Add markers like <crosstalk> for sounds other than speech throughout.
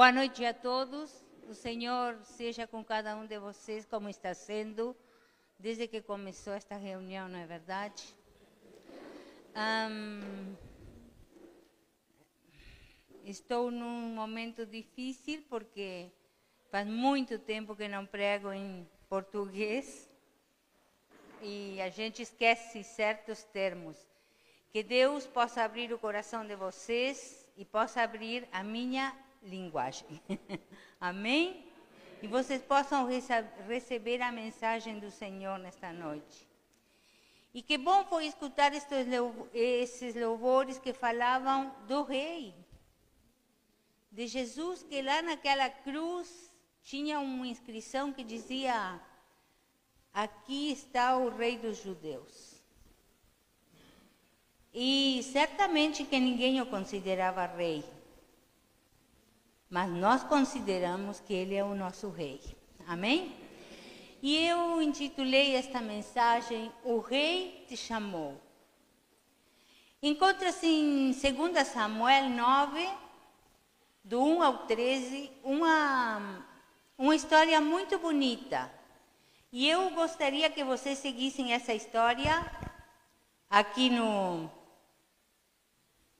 Boa noite a todos. O Senhor seja com cada um de vocês, como está sendo desde que começou esta reunião, não é verdade? Um, estou num momento difícil porque faz muito tempo que não prego em português e a gente esquece certos termos. Que Deus possa abrir o coração de vocês e possa abrir a minha linguagem. <laughs> Amém? E vocês possam receber a mensagem do Senhor nesta noite. E que bom foi escutar estes, esses louvores que falavam do Rei, de Jesus, que lá naquela cruz tinha uma inscrição que dizia: Aqui está o Rei dos Judeus. E certamente que ninguém o considerava rei mas nós consideramos que Ele é o nosso Rei. Amém? E eu intitulei esta mensagem O Rei te chamou. Encontra-se em 2 Samuel 9, do 1 ao 13, uma, uma história muito bonita. E eu gostaria que vocês seguissem essa história aqui no.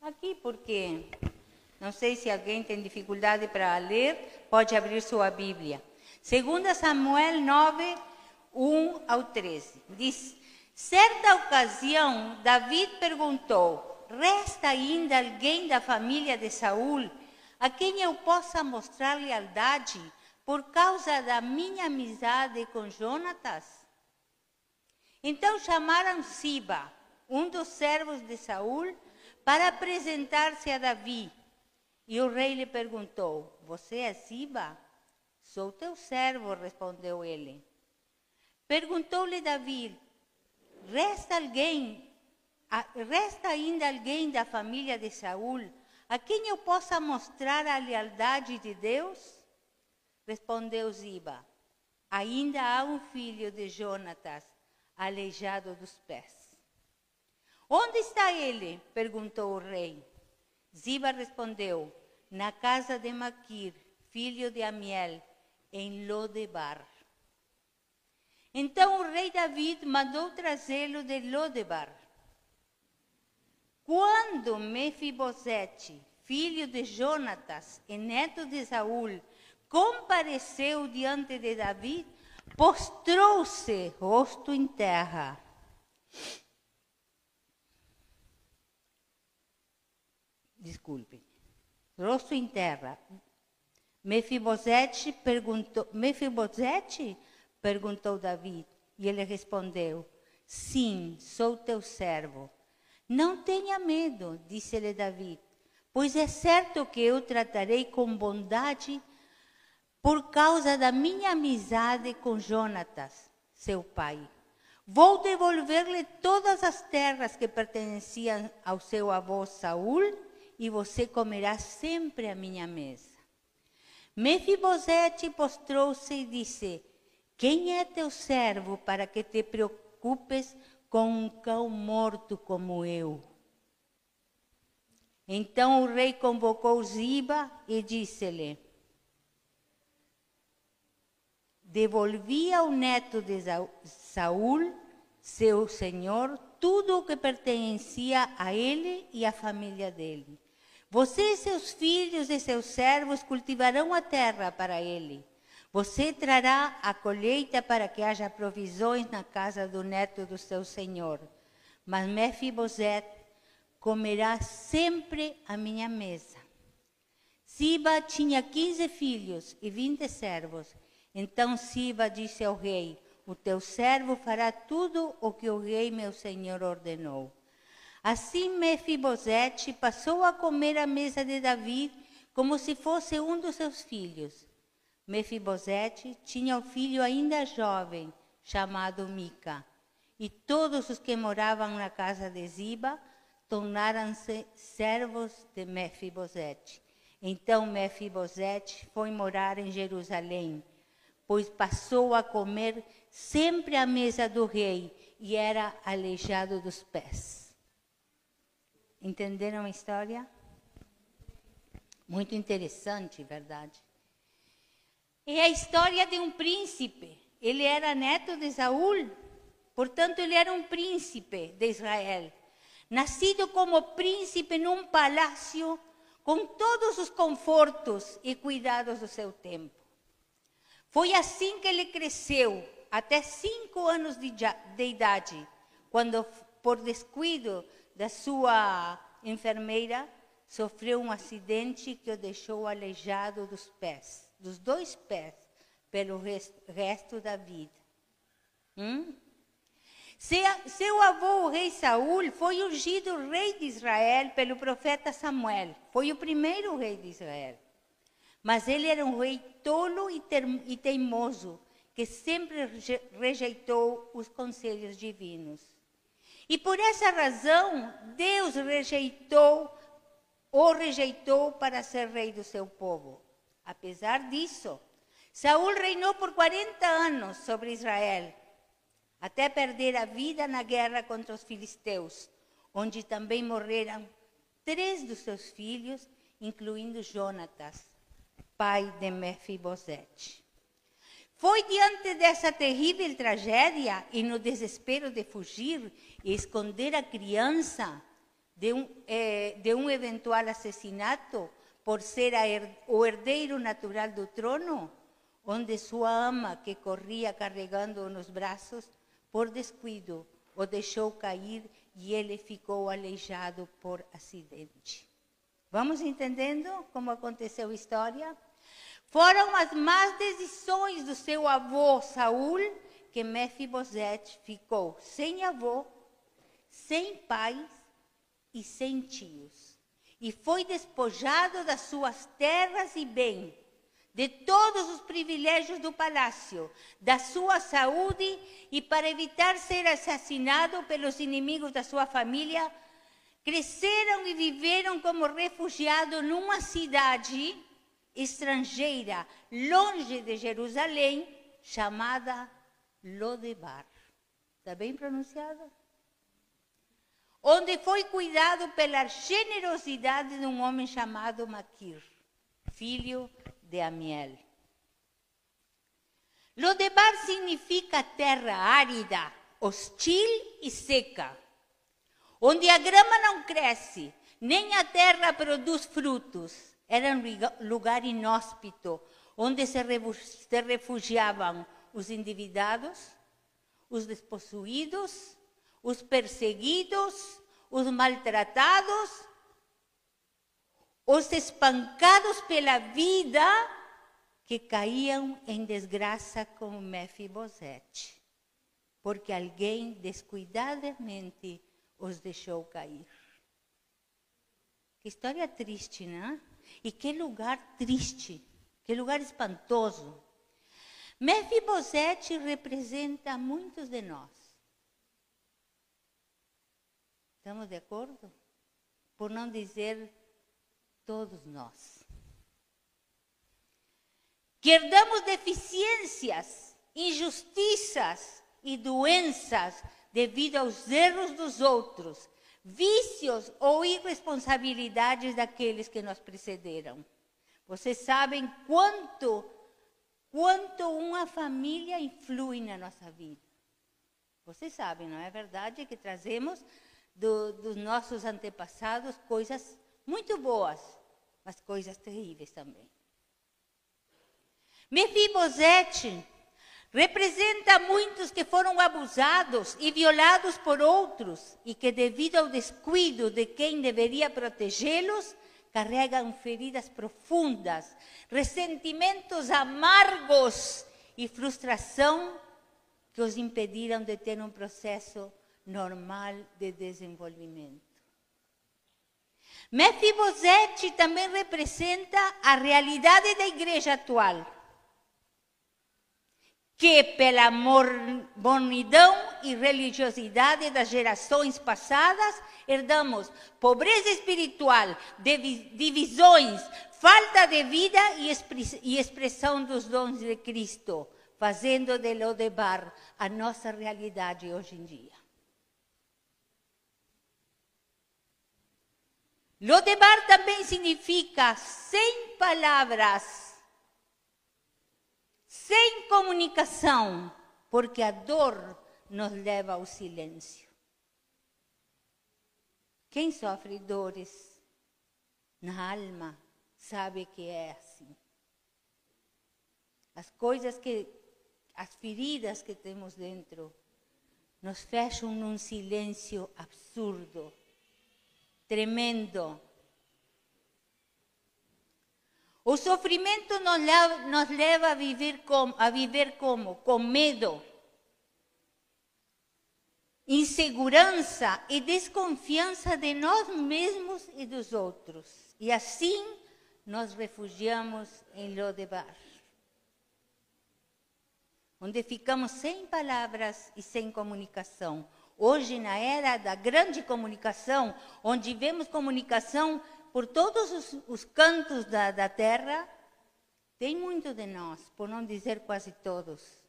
Aqui, porque não sei se alguém tem dificuldade para ler, pode abrir sua Bíblia. 2 Samuel 9, 1 ao 13. Diz: Certa ocasião, David perguntou: Resta ainda alguém da família de Saul a quem eu possa mostrar lealdade por causa da minha amizade com Jonatas? Então chamaram Siba, um dos servos de Saul, para apresentar-se a Davi. E o rei lhe perguntou: Você é Siba? Sou teu servo, respondeu ele. Perguntou-lhe Davi: Resta alguém, resta ainda alguém da família de Saul a quem eu possa mostrar a lealdade de Deus? Respondeu Ziba: Ainda há um filho de Jonatas, aleijado dos pés. Onde está ele? perguntou o rei. Ziba respondeu: na casa de Maquir, filho de Amiel, em Lodebar. Então o rei David mandou trazê-lo de Lodebar. Quando Mefibosete, filho de Jonatas e neto de Saul, compareceu diante de David, postrou-se rosto em terra. Desculpe rosto em terra. Mefibosete perguntou, Mefibosete? perguntou Davi, e ele respondeu: Sim, sou teu servo. Não tenha medo, disse-lhe Davi, pois é certo que eu tratarei com bondade por causa da minha amizade com Jonatas, seu pai. Vou devolver-lhe todas as terras que pertenciam ao seu avô Saul e você comerá sempre à minha mesa. Mefibosete postrou-se e disse: Quem é teu servo para que te preocupes com um cão morto como eu? Então o rei convocou Ziba e disse-lhe: Devolvi ao neto de Saul, seu senhor, tudo o que pertencia a ele e à família dele. Você e seus filhos e seus servos cultivarão a terra para ele. Você trará a colheita para que haja provisões na casa do neto do seu senhor. Mas Mefibosete comerá sempre à minha mesa. Siba tinha quinze filhos e vinte servos. Então Siba disse ao rei: O teu servo fará tudo o que o rei meu senhor ordenou. Assim Mefibosete passou a comer à mesa de Davi como se fosse um dos seus filhos. Mefibosete tinha um filho ainda jovem, chamado Mica, e todos os que moravam na casa de Ziba tornaram-se servos de Mefibosete. Então Mefibosete foi morar em Jerusalém, pois passou a comer sempre à mesa do rei e era aleijado dos pés. Entenderam a história? Muito interessante, verdade? É a história de um príncipe. Ele era neto de Saul, portanto, ele era um príncipe de Israel. Nascido como príncipe num palácio com todos os confortos e cuidados do seu tempo. Foi assim que ele cresceu, até cinco anos de, de idade, quando, por descuido da sua enfermeira, sofreu um acidente que o deixou aleijado dos pés, dos dois pés, pelo resto da vida. Hum? Seu avô, o rei Saul, foi ungido rei de Israel pelo profeta Samuel. Foi o primeiro rei de Israel. Mas ele era um rei tolo e teimoso, que sempre rejeitou os conselhos divinos. E por essa razão, Deus rejeitou o rejeitou para ser rei do seu povo. Apesar disso, Saul reinou por 40 anos sobre Israel, até perder a vida na guerra contra os filisteus, onde também morreram três dos seus filhos, incluindo Jonatas, pai de Mefibosete. Foi diante dessa terrível tragédia e no desespero de fugir e esconder a criança de um, eh, de um eventual assassinato por ser her, o herdeiro natural do trono, onde sua ama, que corria carregando-o nos braços, por descuido, o deixou cair e ele ficou aleijado por acidente. Vamos entendendo como aconteceu a história? Foram as más decisões do seu avô Saul que Mefibosete ficou sem avô, sem pais e sem tios. E foi despojado das suas terras e bem, de todos os privilégios do palácio, da sua saúde e para evitar ser assassinado pelos inimigos da sua família, cresceram e viveram como refugiados numa cidade estrangeira, longe de Jerusalém, chamada Lodebar. Está bem pronunciada? onde foi cuidado pela generosidade de um homem chamado Maquir, filho de Amiel. Lodebar significa terra árida, hostil e seca, onde a grama não cresce, nem a terra produz frutos. Era um lugar inóspito, onde se refugiavam os endividados, os despossuídos os perseguidos, os maltratados, os espancados pela vida que caíam em desgraça como Mefibosete, porque alguém descuidadamente os deixou cair. Que história triste, né? E que lugar triste, que lugar espantoso. Mefibosete representa muitos de nós. Estamos de acordo? Por não dizer todos nós. Que herdamos deficiências, injustiças e doenças devido aos erros dos outros, vícios ou irresponsabilidades daqueles que nos precederam. Vocês sabem quanto quanto uma família influi na nossa vida. Vocês sabem, não é verdade que trazemos do, dos nossos antepassados coisas muito boas, mas coisas terríveis também. Mefibosete representa muitos que foram abusados e violados por outros e que, devido ao descuido de quem deveria protegê-los, carregam feridas profundas, ressentimentos amargos e frustração que os impediram de ter um processo normal de desenvolvimento. Mefibosete também representa a realidade da igreja atual, que pela mornidão e religiosidade das gerações passadas herdamos pobreza espiritual, divisões, falta de vida e expressão dos dons de Cristo, fazendo de Lodebar a nossa realidade hoje em dia. Lodebar também significa sem palavras, sem comunicação, porque a dor nos leva ao silêncio. Quem sofre dores na alma sabe que é assim. As coisas que, as feridas que temos dentro, nos fecham num silêncio absurdo, tremendo. O sofrimento nos leva, a, viver com, a viver como? Com medo, insegurança e desconfiança de nós mesmos e dos outros. E assim nos refugiamos em Lodebar, onde ficamos sem palavras e sem comunicação. Hoje, na era da grande comunicação, onde vemos comunicação por todos os, os cantos da, da terra, tem muito de nós, por não dizer quase todos,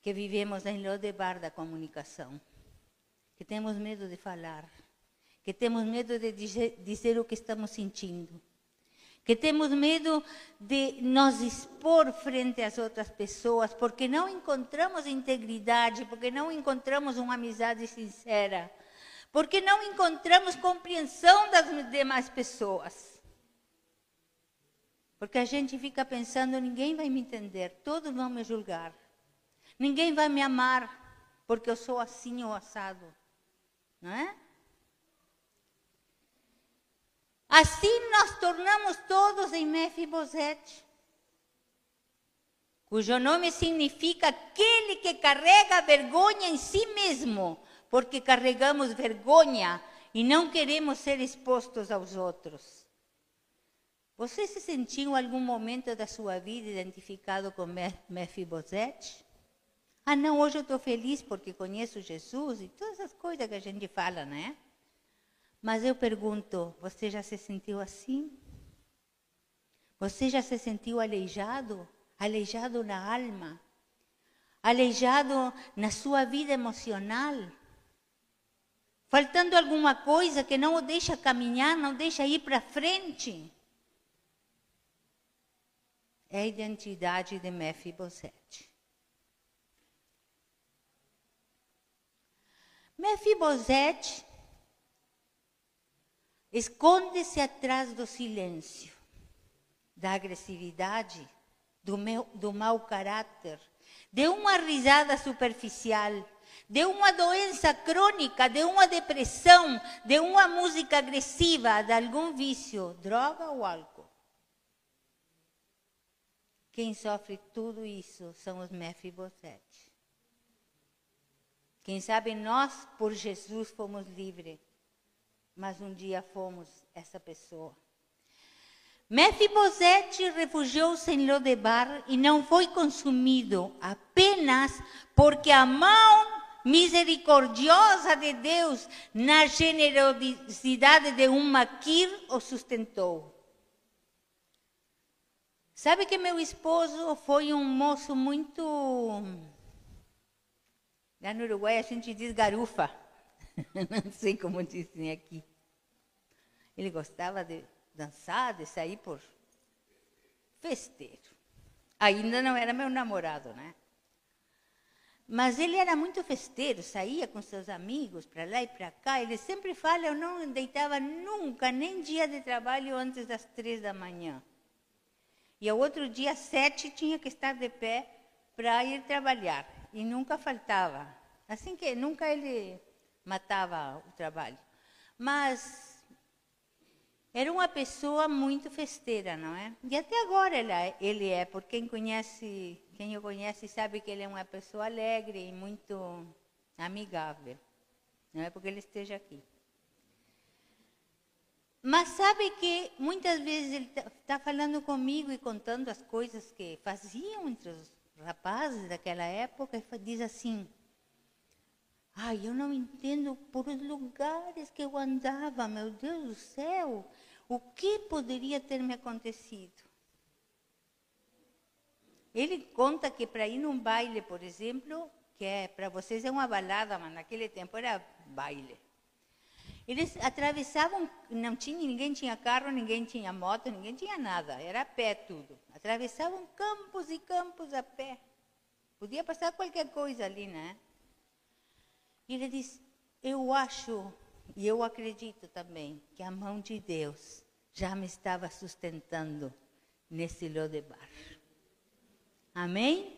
que vivemos em Lodebar da comunicação, que temos medo de falar, que temos medo de dizer, dizer o que estamos sentindo, que temos medo de nos expor frente às outras pessoas, porque não encontramos integridade, porque não encontramos uma amizade sincera, porque não encontramos compreensão das demais pessoas. Porque a gente fica pensando: ninguém vai me entender, todos vão me julgar, ninguém vai me amar, porque eu sou assim ou assado, não é? Assim nós tornamos todos em Mefibosete, cujo nome significa aquele que carrega vergonha em si mesmo, porque carregamos vergonha e não queremos ser expostos aos outros. Você se sentiu em algum momento da sua vida identificado com Mefibosete? Ah, não, hoje eu estou feliz porque conheço Jesus e todas as coisas que a gente fala, né? Mas eu pergunto: você já se sentiu assim? Você já se sentiu aleijado? Aleijado na alma? Aleijado na sua vida emocional? Faltando alguma coisa que não o deixa caminhar, não deixa ir para frente? É a identidade de Mefibosete. Mefibosete esconde-se atrás do silêncio, da agressividade, do, meu, do mau caráter, de uma risada superficial, de uma doença crônica, de uma depressão, de uma música agressiva, de algum vício, droga ou álcool. Quem sofre tudo isso são os Mefibosete. Quem sabe nós, por Jesus, fomos livres mas um dia fomos essa pessoa. Mefibosete refugiou-se em Lodebar e não foi consumido apenas porque a mão misericordiosa de Deus, na generosidade de um maquir, o sustentou. Sabe que meu esposo foi um moço muito. Lá no Uruguai a gente diz garufa. <laughs> Não sei como dizem aqui. Ele gostava de dançar, de sair por festeiro. Ainda não era meu namorado, né? Mas ele era muito festeiro, saía com seus amigos para lá e para cá. Ele sempre fala, eu não deitava nunca, nem dia de trabalho antes das três da manhã. E ao outro dia, sete, tinha que estar de pé para ir trabalhar. E nunca faltava. Assim que nunca ele matava o trabalho. Mas era uma pessoa muito festeira, não é? E até agora ele é, porque quem conhece, quem o conhece sabe que ele é uma pessoa alegre e muito amigável. Não é porque ele esteja aqui. Mas sabe que muitas vezes ele está tá falando comigo e contando as coisas que faziam entre os rapazes daquela época e diz assim: Ai, eu não entendo por os lugares que eu andava, meu Deus do céu. O que poderia ter me acontecido? Ele conta que para ir num baile, por exemplo, que é, para vocês é uma balada, mas naquele tempo era baile. Eles atravessavam, não tinha, ninguém tinha carro, ninguém tinha moto, ninguém tinha nada, era a pé tudo. Atravessavam campos e campos a pé. Podia passar qualquer coisa ali, né? E ele diz: Eu acho, e eu acredito também, que a mão de Deus já me estava sustentando nesse Lodebar. Amém?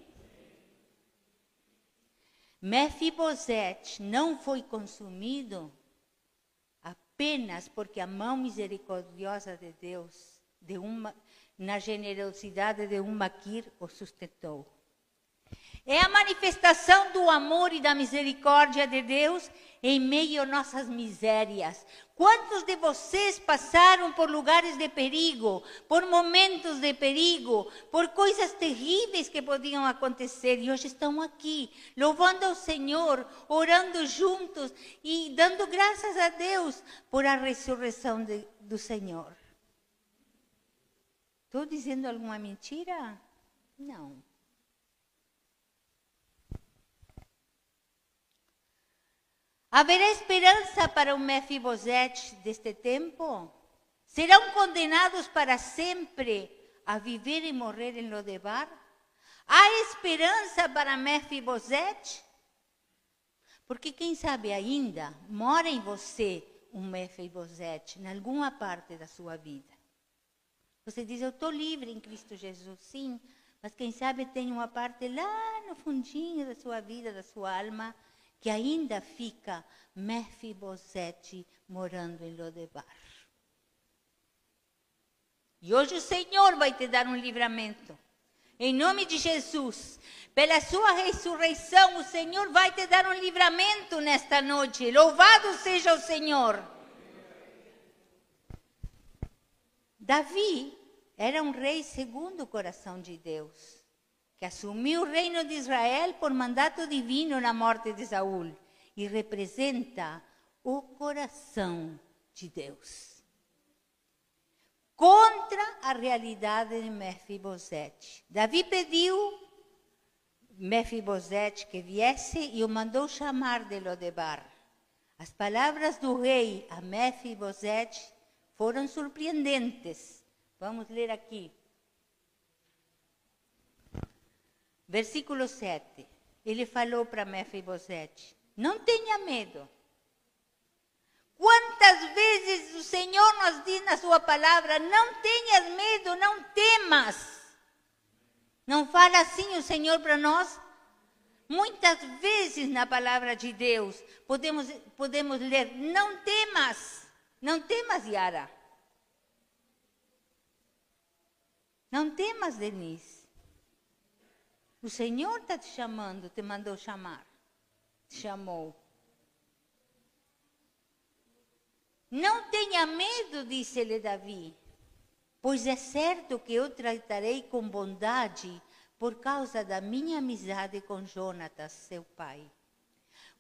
Mefibosete não foi consumido apenas porque a mão misericordiosa de Deus, de uma, na generosidade de um maquir, o sustentou. É a manifestação do amor e da misericórdia de Deus em meio a nossas misérias. Quantos de vocês passaram por lugares de perigo, por momentos de perigo, por coisas terríveis que podiam acontecer e hoje estão aqui, louvando ao Senhor, orando juntos e dando graças a Deus por a ressurreição de, do Senhor? Estou dizendo alguma mentira? Não. Haverá esperança para o Mefibosete deste tempo? Serão condenados para sempre a viver e morrer em Lodebar? Há esperança para Mefibosete? Porque quem sabe ainda mora em você um Mefibosete, em alguma parte da sua vida. Você diz, eu estou livre em Cristo Jesus, sim, mas quem sabe tem uma parte lá no fundinho da sua vida, da sua alma, que ainda fica Mefibosete morando em Lodebar. E hoje o Senhor vai te dar um livramento. Em nome de Jesus, pela sua ressurreição, o Senhor vai te dar um livramento nesta noite. Louvado seja o Senhor. Davi era um rei segundo o coração de Deus que assumiu o reino de Israel por mandato divino na morte de Saul e representa o coração de Deus. Contra a realidade de Mefibosete. Davi pediu Mefibosete que viesse e o mandou chamar de Lodebar. As palavras do rei a Mefibosete foram surpreendentes. Vamos ler aqui. Versículo 7. Ele falou para Mefibosete: Não tenha medo. Quantas vezes o Senhor nos diz na sua palavra: Não tenhas medo, não temas. Não fala assim o Senhor para nós? Muitas vezes na palavra de Deus podemos, podemos ler: Não temas, não temas, Yara. Não temas, Denise. O Senhor está te chamando, te mandou chamar. Te chamou. Não tenha medo, disse-lhe Davi, pois é certo que eu tratarei com bondade por causa da minha amizade com Jonatas, seu pai.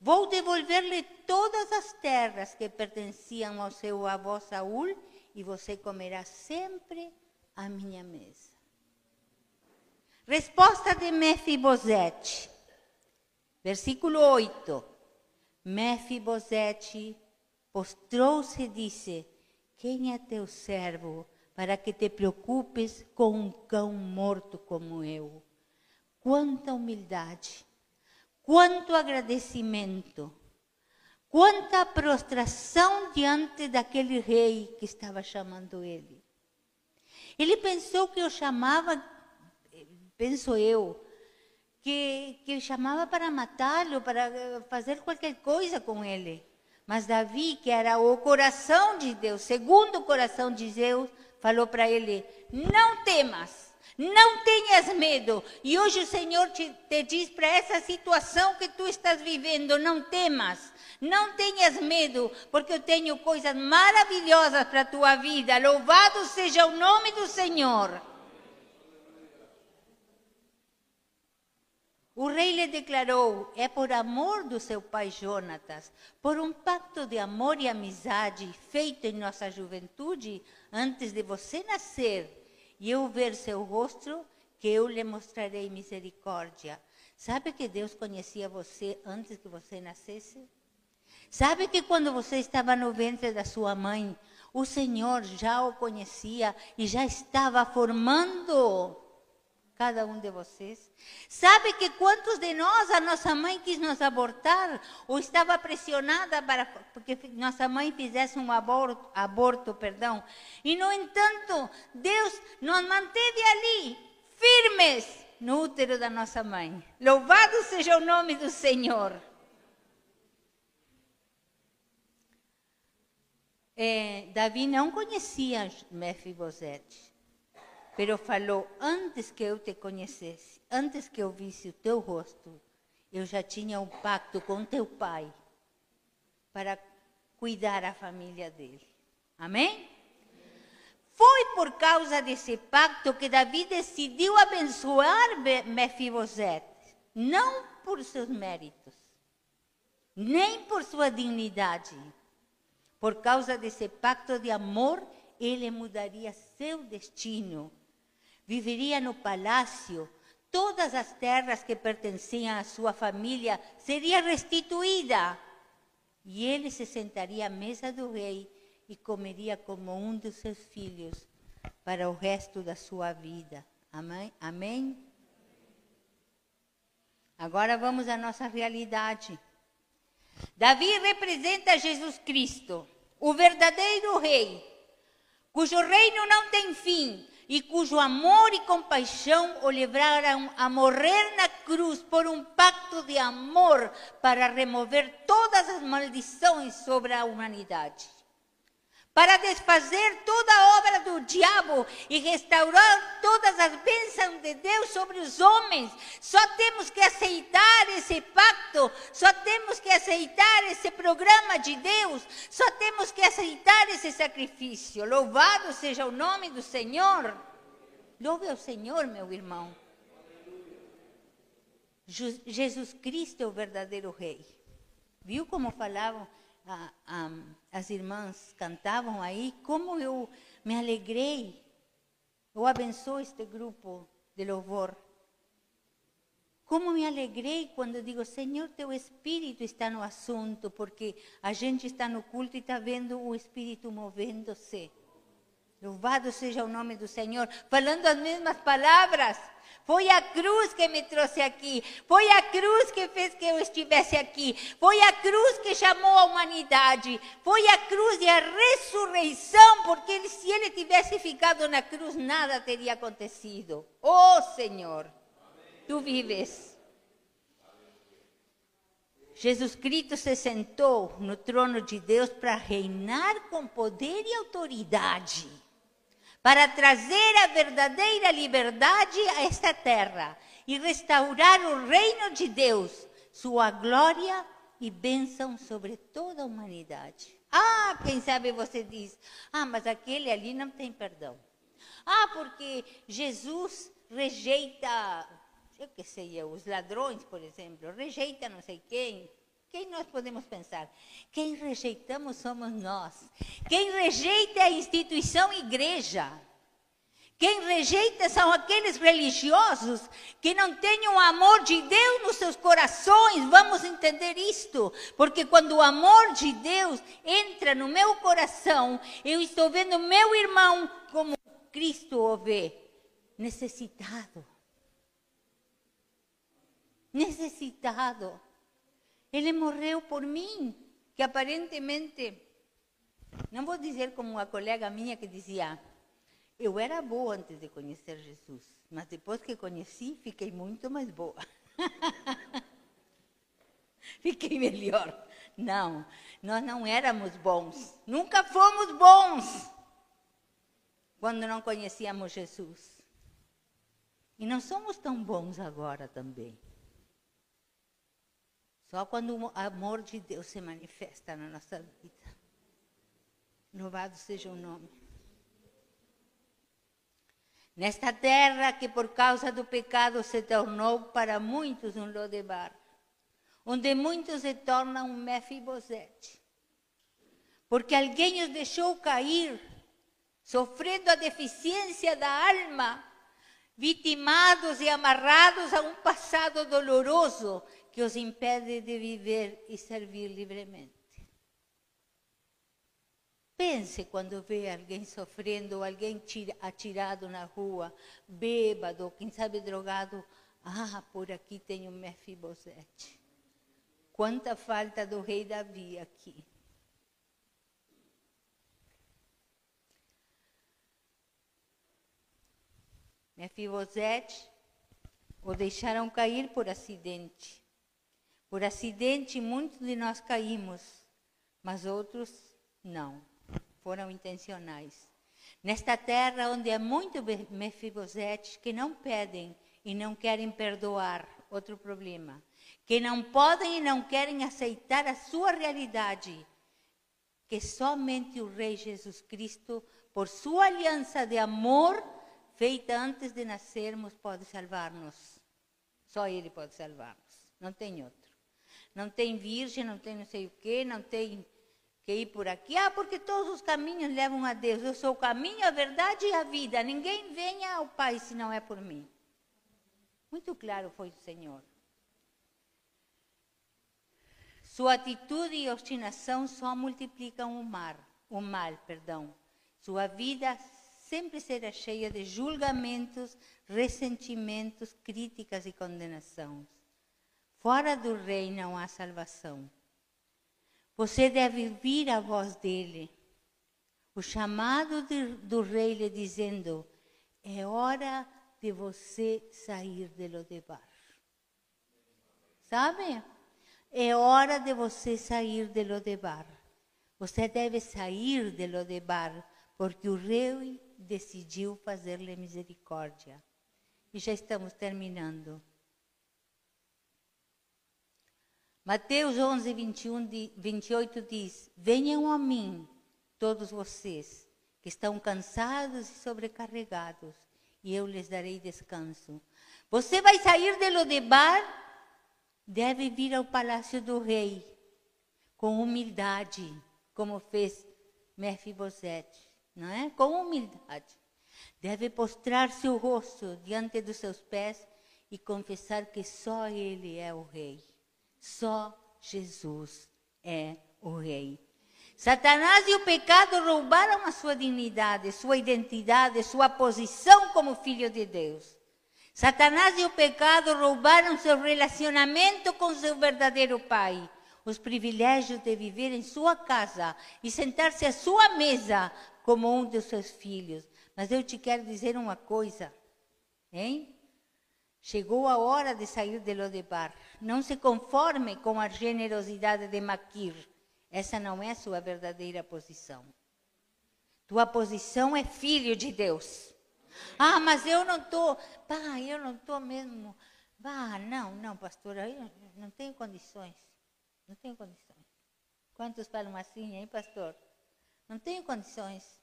Vou devolver-lhe todas as terras que pertenciam ao seu avô Saul e você comerá sempre à minha mesa. Resposta de Mefibosete. Versículo 8. Mefibosete postrou-se e disse: Quem é teu servo para que te preocupes com um cão morto como eu? Quanta humildade, quanto agradecimento, quanta prostração diante daquele rei que estava chamando ele. Ele pensou que o chamava penso eu, que, que chamava para matá-lo, para eh, fazer qualquer coisa com ele. Mas Davi, que era o coração de Deus, segundo o coração de Deus, falou para ele: Não temas, não tenhas medo. E hoje o Senhor te, te diz para essa situação que tu estás vivendo: Não temas, não tenhas medo, porque eu tenho coisas maravilhosas para a tua vida. Louvado seja o nome do Senhor. O rei lhe declarou: é por amor do seu pai Jonatas, por um pacto de amor e amizade feito em nossa juventude, antes de você nascer e eu ver seu rosto, que eu lhe mostrarei misericórdia. Sabe que Deus conhecia você antes que você nascesse? Sabe que quando você estava no ventre da sua mãe, o Senhor já o conhecia e já estava formando cada um de vocês. Sabe que quantos de nós, a nossa mãe quis nos abortar ou estava pressionada para que nossa mãe fizesse um aborto, aborto, perdão. E no entanto, Deus nos manteve ali, firmes no útero da nossa mãe. Louvado seja o nome do Senhor. É, Davi não conhecia Mefibosete. Pero falou: Antes que eu te conhecesse, antes que eu visse o teu rosto, eu já tinha um pacto com teu pai para cuidar a família dele. Amém? Foi por causa desse pacto que Davi decidiu abençoar Mefibosete, não por seus méritos, nem por sua dignidade. Por causa desse pacto de amor, ele mudaria seu destino viveria no palácio, todas as terras que pertenciam à sua família seriam restituídas. E ele se sentaria à mesa do rei e comeria como um dos seus filhos para o resto da sua vida. Amém? Amém? Agora vamos à nossa realidade. Davi representa Jesus Cristo, o verdadeiro rei, cujo reino não tem fim, e cujo amor e compaixão o levaram a morrer na cruz por um pacto de amor para remover todas as maldições sobre a humanidade. Para desfazer toda a obra do diabo e restaurar todas as bênçãos de Deus sobre os homens, só temos que aceitar esse pacto, só temos que aceitar esse programa de Deus, só temos que aceitar esse sacrifício. Louvado seja o nome do Senhor. Louve ao Senhor, meu irmão. Jesus Cristo é o verdadeiro Rei. Viu como falavam ah, ah, as irmãs, cantavam aí? Como eu me alegrei. Eu abençoo este grupo de louvor. Como me alegrei quando digo, Senhor, teu Espírito está no assunto, porque a gente está no culto e está vendo o Espírito movendo-se. Louvado seja o nome do Senhor, falando as mesmas palavras. Foi a cruz que me trouxe aqui. Foi a cruz que fez que eu estivesse aqui. Foi a cruz que chamou a humanidade. Foi a cruz e a ressurreição, porque se ele tivesse ficado na cruz, nada teria acontecido. Oh Senhor, tu vives. Jesus Cristo se sentou no trono de Deus para reinar com poder e autoridade para trazer a verdadeira liberdade a esta terra e restaurar o reino de Deus, sua glória e bênção sobre toda a humanidade. Ah, quem sabe você diz: ah, mas aquele ali não tem perdão. Ah, porque Jesus rejeita, eu que sei, os ladrões, por exemplo, rejeita não sei quem, quem nós podemos pensar? Quem rejeitamos somos nós. Quem rejeita a instituição igreja. Quem rejeita são aqueles religiosos que não têm o amor de Deus nos seus corações. Vamos entender isto, porque quando o amor de Deus entra no meu coração, eu estou vendo meu irmão como Cristo o vê, necessitado. Necessitado. Ele morreu por mim, que aparentemente, não vou dizer como uma colega minha que dizia, eu era boa antes de conhecer Jesus, mas depois que conheci, fiquei muito mais boa. <laughs> fiquei melhor. Não, nós não éramos bons, nunca fomos bons quando não conhecíamos Jesus. E não somos tão bons agora também. Só quando o amor de Deus se manifesta na nossa vida. Louvado seja o nome. Nesta terra que por causa do pecado se tornou para muitos um Lodebar, onde muitos se tornam um Mefibosete. Porque alguém os deixou cair, sofrendo a deficiência da alma, vitimados e amarrados a um passado doloroso que os impede de viver e servir livremente. Pense quando vê alguém sofrendo, alguém tira, atirado na rua, bêbado, quem sabe drogado. Ah, por aqui tem o Mefibosete. Quanta falta do rei Davi aqui. Mefibosete o deixaram cair por acidente. Por acidente, muitos de nós caímos, mas outros não foram intencionais. Nesta terra onde há muito Mefibosete que não pedem e não querem perdoar, outro problema. Que não podem e não querem aceitar a sua realidade. Que somente o Rei Jesus Cristo, por sua aliança de amor, feita antes de nascermos, pode salvar-nos. Só Ele pode salvar-nos. Não tem outro. Não tem virgem, não tem não sei o quê, não tem que ir por aqui. Ah, porque todos os caminhos levam a Deus. Eu sou o caminho, a verdade e a vida. Ninguém venha ao Pai se não é por mim. Muito claro foi o Senhor. Sua atitude e obstinação só multiplicam o mal, o mal, perdão. Sua vida sempre será cheia de julgamentos, ressentimentos, críticas e condenações. Fora do rei não há salvação. Você deve ouvir a voz dele. O chamado de, do rei lhe dizendo: é hora de você sair de Lodebar. Sabe? É hora de você sair de Lodebar. Você deve sair de Lodebar, porque o rei decidiu fazer-lhe misericórdia. E já estamos terminando. Mateus 11, 21, 28 diz: Venham a mim, todos vocês que estão cansados e sobrecarregados, e eu lhes darei descanso. Você vai sair de Lodebar, deve vir ao palácio do rei, com humildade, como fez Mefibosete, não é? Com humildade. Deve postrar seu rosto diante dos seus pés e confessar que só ele é o rei. Só Jesus é o Rei. Satanás e o pecado roubaram a sua dignidade, sua identidade, sua posição como filho de Deus. Satanás e o pecado roubaram seu relacionamento com seu verdadeiro Pai, os privilégios de viver em sua casa e sentar-se à sua mesa como um dos seus filhos. Mas eu te quero dizer uma coisa, hein? Chegou a hora de sair de Lodebar. Não se conforme com a generosidade de Maquir. Essa não é sua verdadeira posição. Tua posição é filho de Deus. Ah, mas eu não estou. Pá, eu não estou mesmo. Ah, não, não, pastor, eu não tenho condições. Não tenho condições. Quantos falam assim, hein, pastor? Não tenho condições.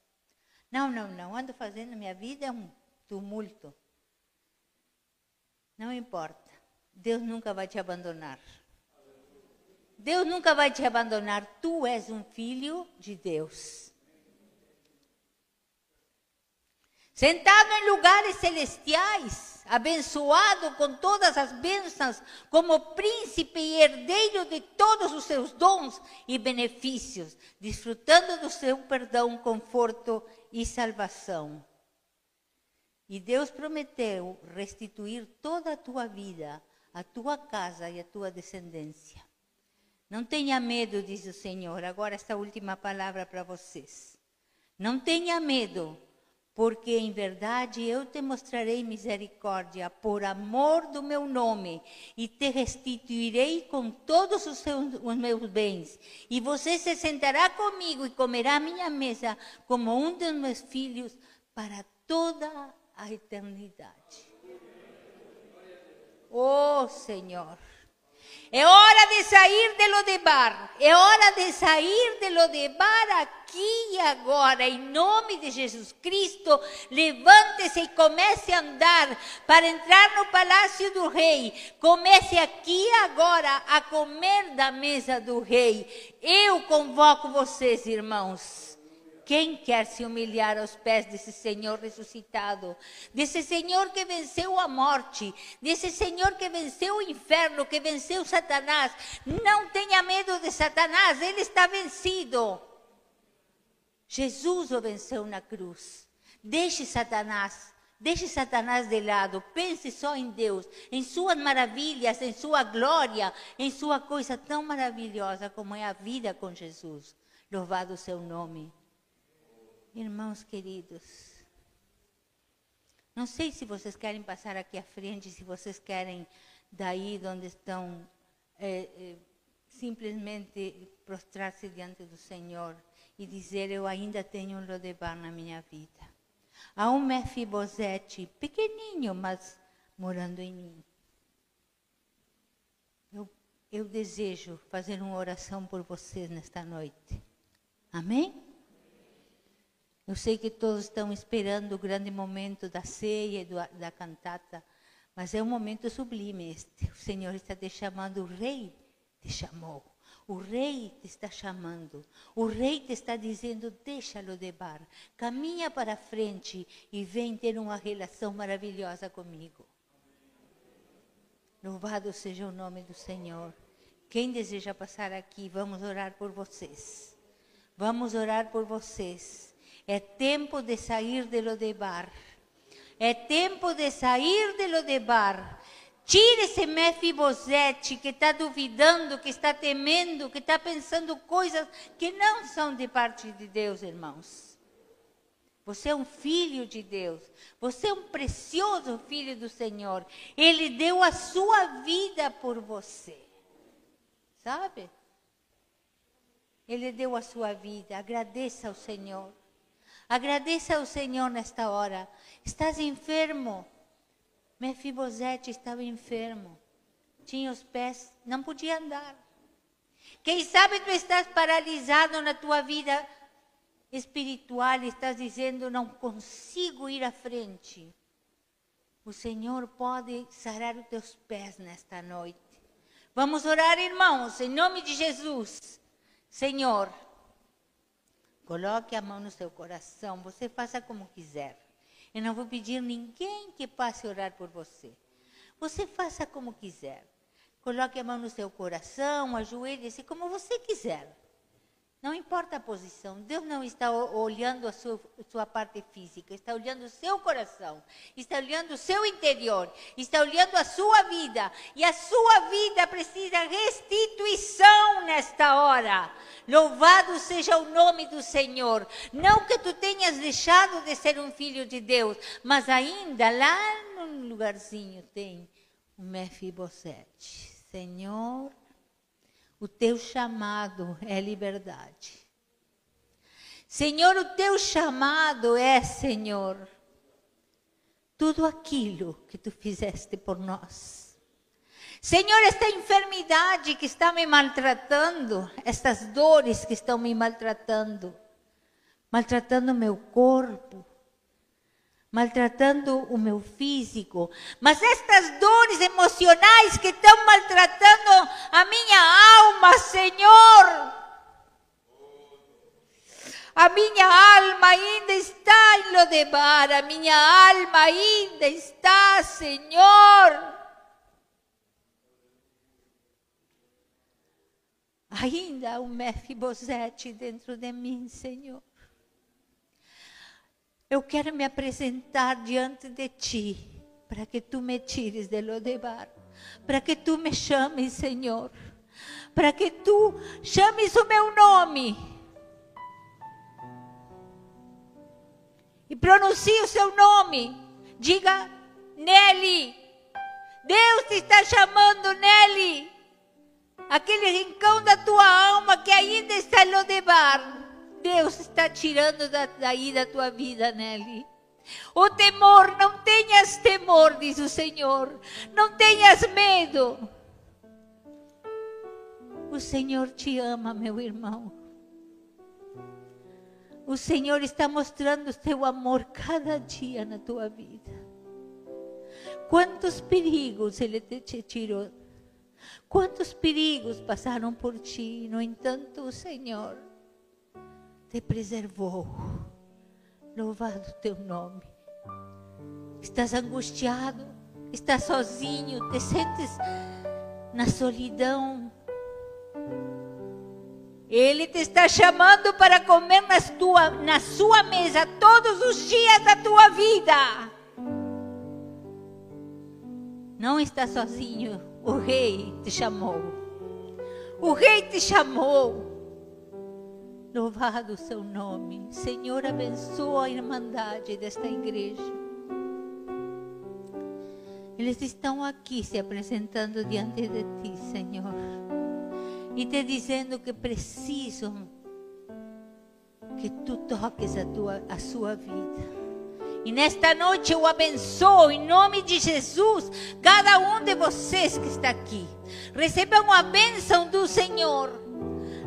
Não, não, não. Ando fazendo minha vida um tumulto. Não importa. Deus nunca vai te abandonar. Deus nunca vai te abandonar. Tu és um filho de Deus. Sentado em lugares celestiais, abençoado com todas as bênçãos, como príncipe e herdeiro de todos os seus dons e benefícios, desfrutando do seu perdão, conforto e salvação. E Deus prometeu restituir toda a tua vida, a tua casa e a tua descendência. Não tenha medo, diz o Senhor. Agora, esta última palavra para vocês. Não tenha medo, porque em verdade eu te mostrarei misericórdia por amor do meu nome e te restituirei com todos os, seus, os meus bens. E você se sentará comigo e comerá minha mesa como um dos meus filhos para toda a a eternidade. Oh Senhor, é hora de sair de Lodebar, é hora de sair de Lodebar aqui e agora, em nome de Jesus Cristo. Levante-se e comece a andar para entrar no palácio do Rei. Comece aqui e agora a comer da mesa do Rei. Eu convoco vocês, irmãos quem quer se humilhar aos pés desse Senhor ressuscitado, desse Senhor que venceu a morte, desse Senhor que venceu o inferno, que venceu Satanás? Não tenha medo de Satanás, ele está vencido. Jesus o venceu na cruz. Deixe Satanás, deixe Satanás de lado. Pense só em Deus, em suas maravilhas, em sua glória, em sua coisa tão maravilhosa como é a vida com Jesus. Louvado o seu nome. Irmãos queridos, não sei se vocês querem passar aqui à frente, se vocês querem daí onde estão é, é, simplesmente prostrar-se diante do Senhor e dizer: Eu ainda tenho um Lodebar na minha vida. Há um Mefibosete pequenininho, mas morando em mim. Eu, eu desejo fazer uma oração por vocês nesta noite. Amém? Eu sei que todos estão esperando o grande momento da ceia e do, da cantata, mas é um momento sublime este. O Senhor está te chamando, o Rei te chamou. O rei te está chamando. O rei te está dizendo: deixa-lo de bar. Caminha para frente e vem ter uma relação maravilhosa comigo. Louvado seja o nome do Senhor. Quem deseja passar aqui, vamos orar por vocês. Vamos orar por vocês. É tempo de sair de Lodebar. É tempo de sair de Lodebar Tire esse Mefibosete que está duvidando, que está temendo, que está pensando coisas que não são de parte de Deus, irmãos. Você é um filho de Deus. Você é um precioso filho do Senhor. Ele deu a sua vida por você. Sabe? Ele deu a sua vida. Agradeça ao Senhor. Agradeça ao Senhor nesta hora. Estás enfermo? Mefibosete estava enfermo, tinha os pés, não podia andar. Quem sabe tu estás paralisado na tua vida espiritual, estás dizendo, não consigo ir à frente. O Senhor pode sarar os teus pés nesta noite. Vamos orar, irmãos, em nome de Jesus. Senhor, coloque a mão no seu coração, você faça como quiser. Eu não vou pedir ninguém que passe a orar por você. Você faça como quiser. Coloque a mão no seu coração, ajoelhe-se como você quiser. Não importa a posição, Deus não está olhando a sua, sua, parte física, está olhando o seu coração, está olhando o seu interior, está olhando a sua vida. E a sua vida precisa restituição nesta hora. Louvado seja o nome do Senhor. Não que tu tenhas deixado de ser um filho de Deus, mas ainda lá no lugarzinho tem o Mefibosete. Senhor, o teu chamado é liberdade. Senhor, o teu chamado é, Senhor, tudo aquilo que tu fizeste por nós. Senhor, esta enfermidade que está me maltratando, estas dores que estão me maltratando, maltratando meu corpo, maltratando o meu físico, mas estas dores emocionais que estão maltratando a minha alma, Senhor. A minha alma ainda está em Lodebar, a minha alma ainda está, Senhor Ainda um Mefibosete dentro de mim, Senhor. Eu quero me apresentar diante de Ti, para que Tu me tires de Lodebar, para que Tu me chames, Senhor, para que Tu chames o meu nome. E pronuncie o seu nome. Diga, Nelly. Deus te está chamando, Nelly aquele rincão da tua alma que ainda está em Lodebar. Deus está tirando daí da tua vida, Nelly. O temor, não tenhas temor, diz o Senhor. Não tenhas medo. O Senhor te ama, meu irmão. O Senhor está mostrando o seu amor cada dia na tua vida. Quantos perigos Ele te tirou Quantos perigos passaram por ti, no entanto, o Senhor te preservou. Louvado teu nome. Estás angustiado, estás sozinho, te sentes na solidão. Ele te está chamando para comer na, tua, na sua mesa todos os dias da tua vida. Não está sozinho. O rei te chamou. O rei te chamou. Louvado o seu nome. Senhor, abençoa a irmandade desta igreja. Eles estão aqui se apresentando diante de ti, Senhor. E te dizendo que precisam que tu toques a, tua, a sua vida. E nesta noite eu abençoo em nome de Jesus cada um de vocês que está aqui. Recebam a bênção do Senhor.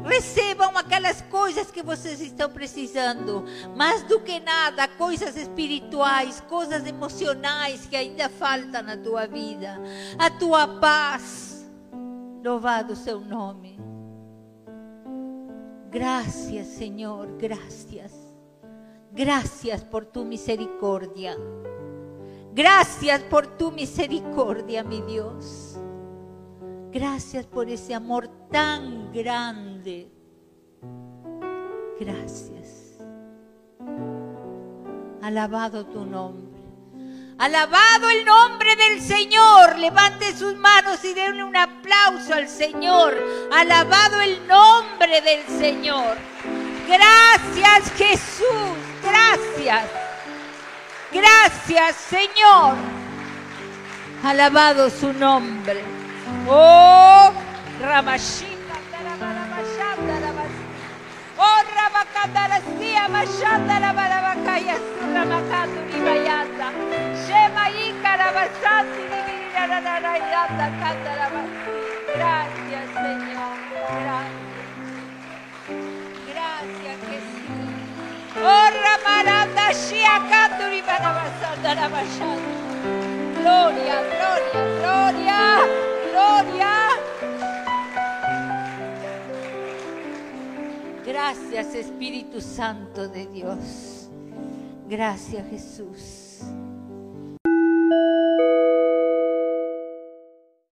Recebam aquelas coisas que vocês estão precisando. Mais do que nada, coisas espirituais, coisas emocionais que ainda faltam na tua vida. A tua paz. Louvado seu nome. Gracias, Senhor, gracias. Gracias por tu misericordia. Gracias por tu misericordia, mi Dios. Gracias por ese amor tan grande. Gracias. Alabado tu nombre. Alabado el nombre del Señor. Levante sus manos y denle un aplauso al Señor. Alabado el nombre del Señor. Gracias Jesús. Gracias. Gracias Señor. Alabado su nombre. Oh, Ramashita, Kadarasia Mashatara Baravakaya Sura Makatu Ribayata Shema Icarabasati Rivirarayata Kadarabasi Grazie Signore, grazie. Grazie che sì Ora Maranda Shia Katu Ribaravasata Rabashata Gloria, gloria, gloria, gloria. Gracias Espíritu Santo de Dios. Gracias Jesús.